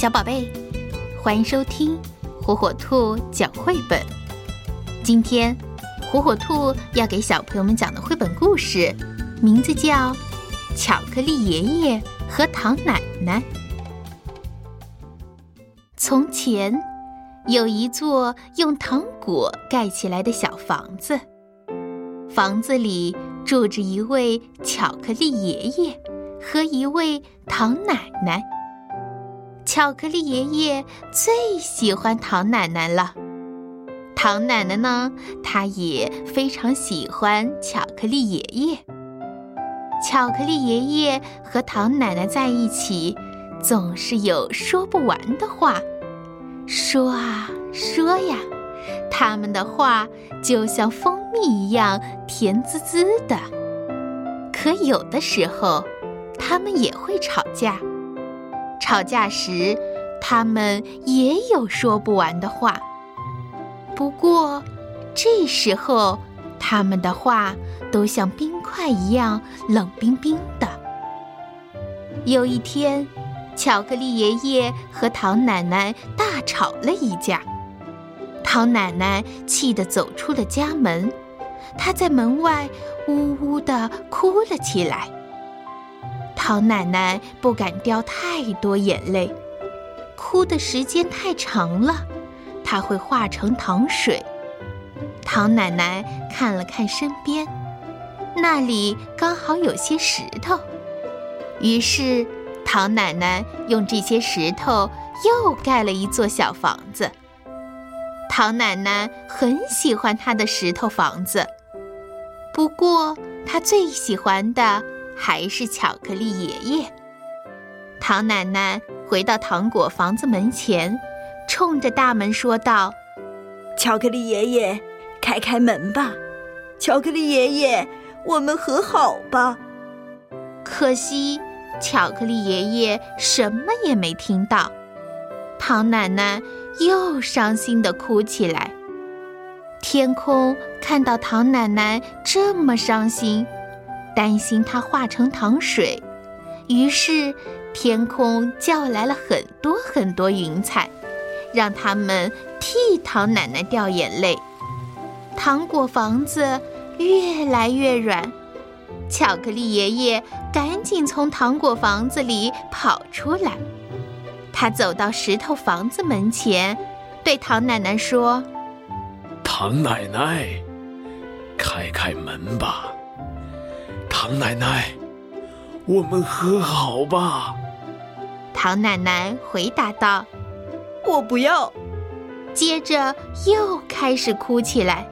小宝贝，欢迎收听火火兔讲绘本。今天，火火兔要给小朋友们讲的绘本故事，名字叫《巧克力爷爷和糖奶奶》。从前，有一座用糖果盖起来的小房子，房子里住着一位巧克力爷爷和一位糖奶奶。巧克力爷爷最喜欢糖奶奶了，糖奶奶呢，她也非常喜欢巧克力爷爷。巧克力爷爷和糖奶奶在一起，总是有说不完的话，说啊说呀，他们的话就像蜂蜜一样甜滋滋的。可有的时候，他们也会吵架。吵架时，他们也有说不完的话。不过，这时候他们的话都像冰块一样冷冰冰的。有一天，巧克力爷爷和唐奶奶大吵了一架，唐奶奶气得走出了家门，她在门外呜呜地哭了起来。糖奶奶不敢掉太多眼泪，哭的时间太长了，她会化成糖水。唐奶奶看了看身边，那里刚好有些石头，于是唐奶奶用这些石头又盖了一座小房子。唐奶奶很喜欢她的石头房子，不过她最喜欢的。还是巧克力爷爷。唐奶奶回到糖果房子门前，冲着大门说道：“巧克力爷爷，开开门吧！巧克力爷爷，我们和好吧。”可惜，巧克力爷爷什么也没听到。唐奶奶又伤心的哭起来。天空看到唐奶奶这么伤心。担心它化成糖水，于是天空叫来了很多很多云彩，让他们替糖奶奶掉眼泪。糖果房子越来越软，巧克力爷爷赶紧从糖果房子里跑出来。他走到石头房子门前，对糖奶奶说：“糖奶奶，开开门吧。”糖奶奶，我们和好吧。唐奶奶回答道：“我不要。”接着又开始哭起来。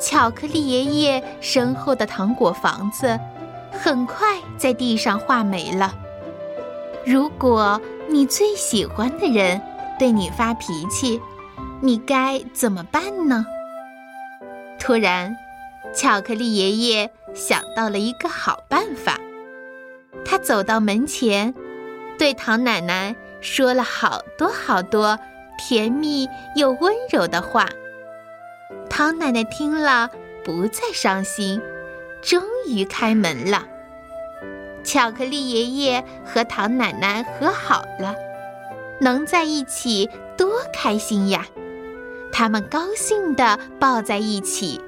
巧克力爷爷身后的糖果房子很快在地上画没了。如果你最喜欢的人对你发脾气，你该怎么办呢？突然。巧克力爷爷想到了一个好办法，他走到门前，对唐奶奶说了好多好多甜蜜又温柔的话。唐奶奶听了，不再伤心，终于开门了。巧克力爷爷和唐奶奶和好了，能在一起多开心呀！他们高兴地抱在一起。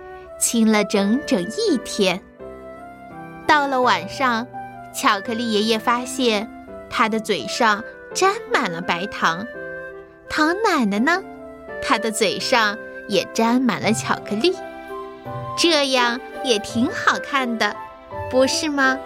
亲了整整一天。到了晚上，巧克力爷爷发现他的嘴上沾满了白糖，糖奶奶呢，她的嘴上也沾满了巧克力，这样也挺好看的，不是吗？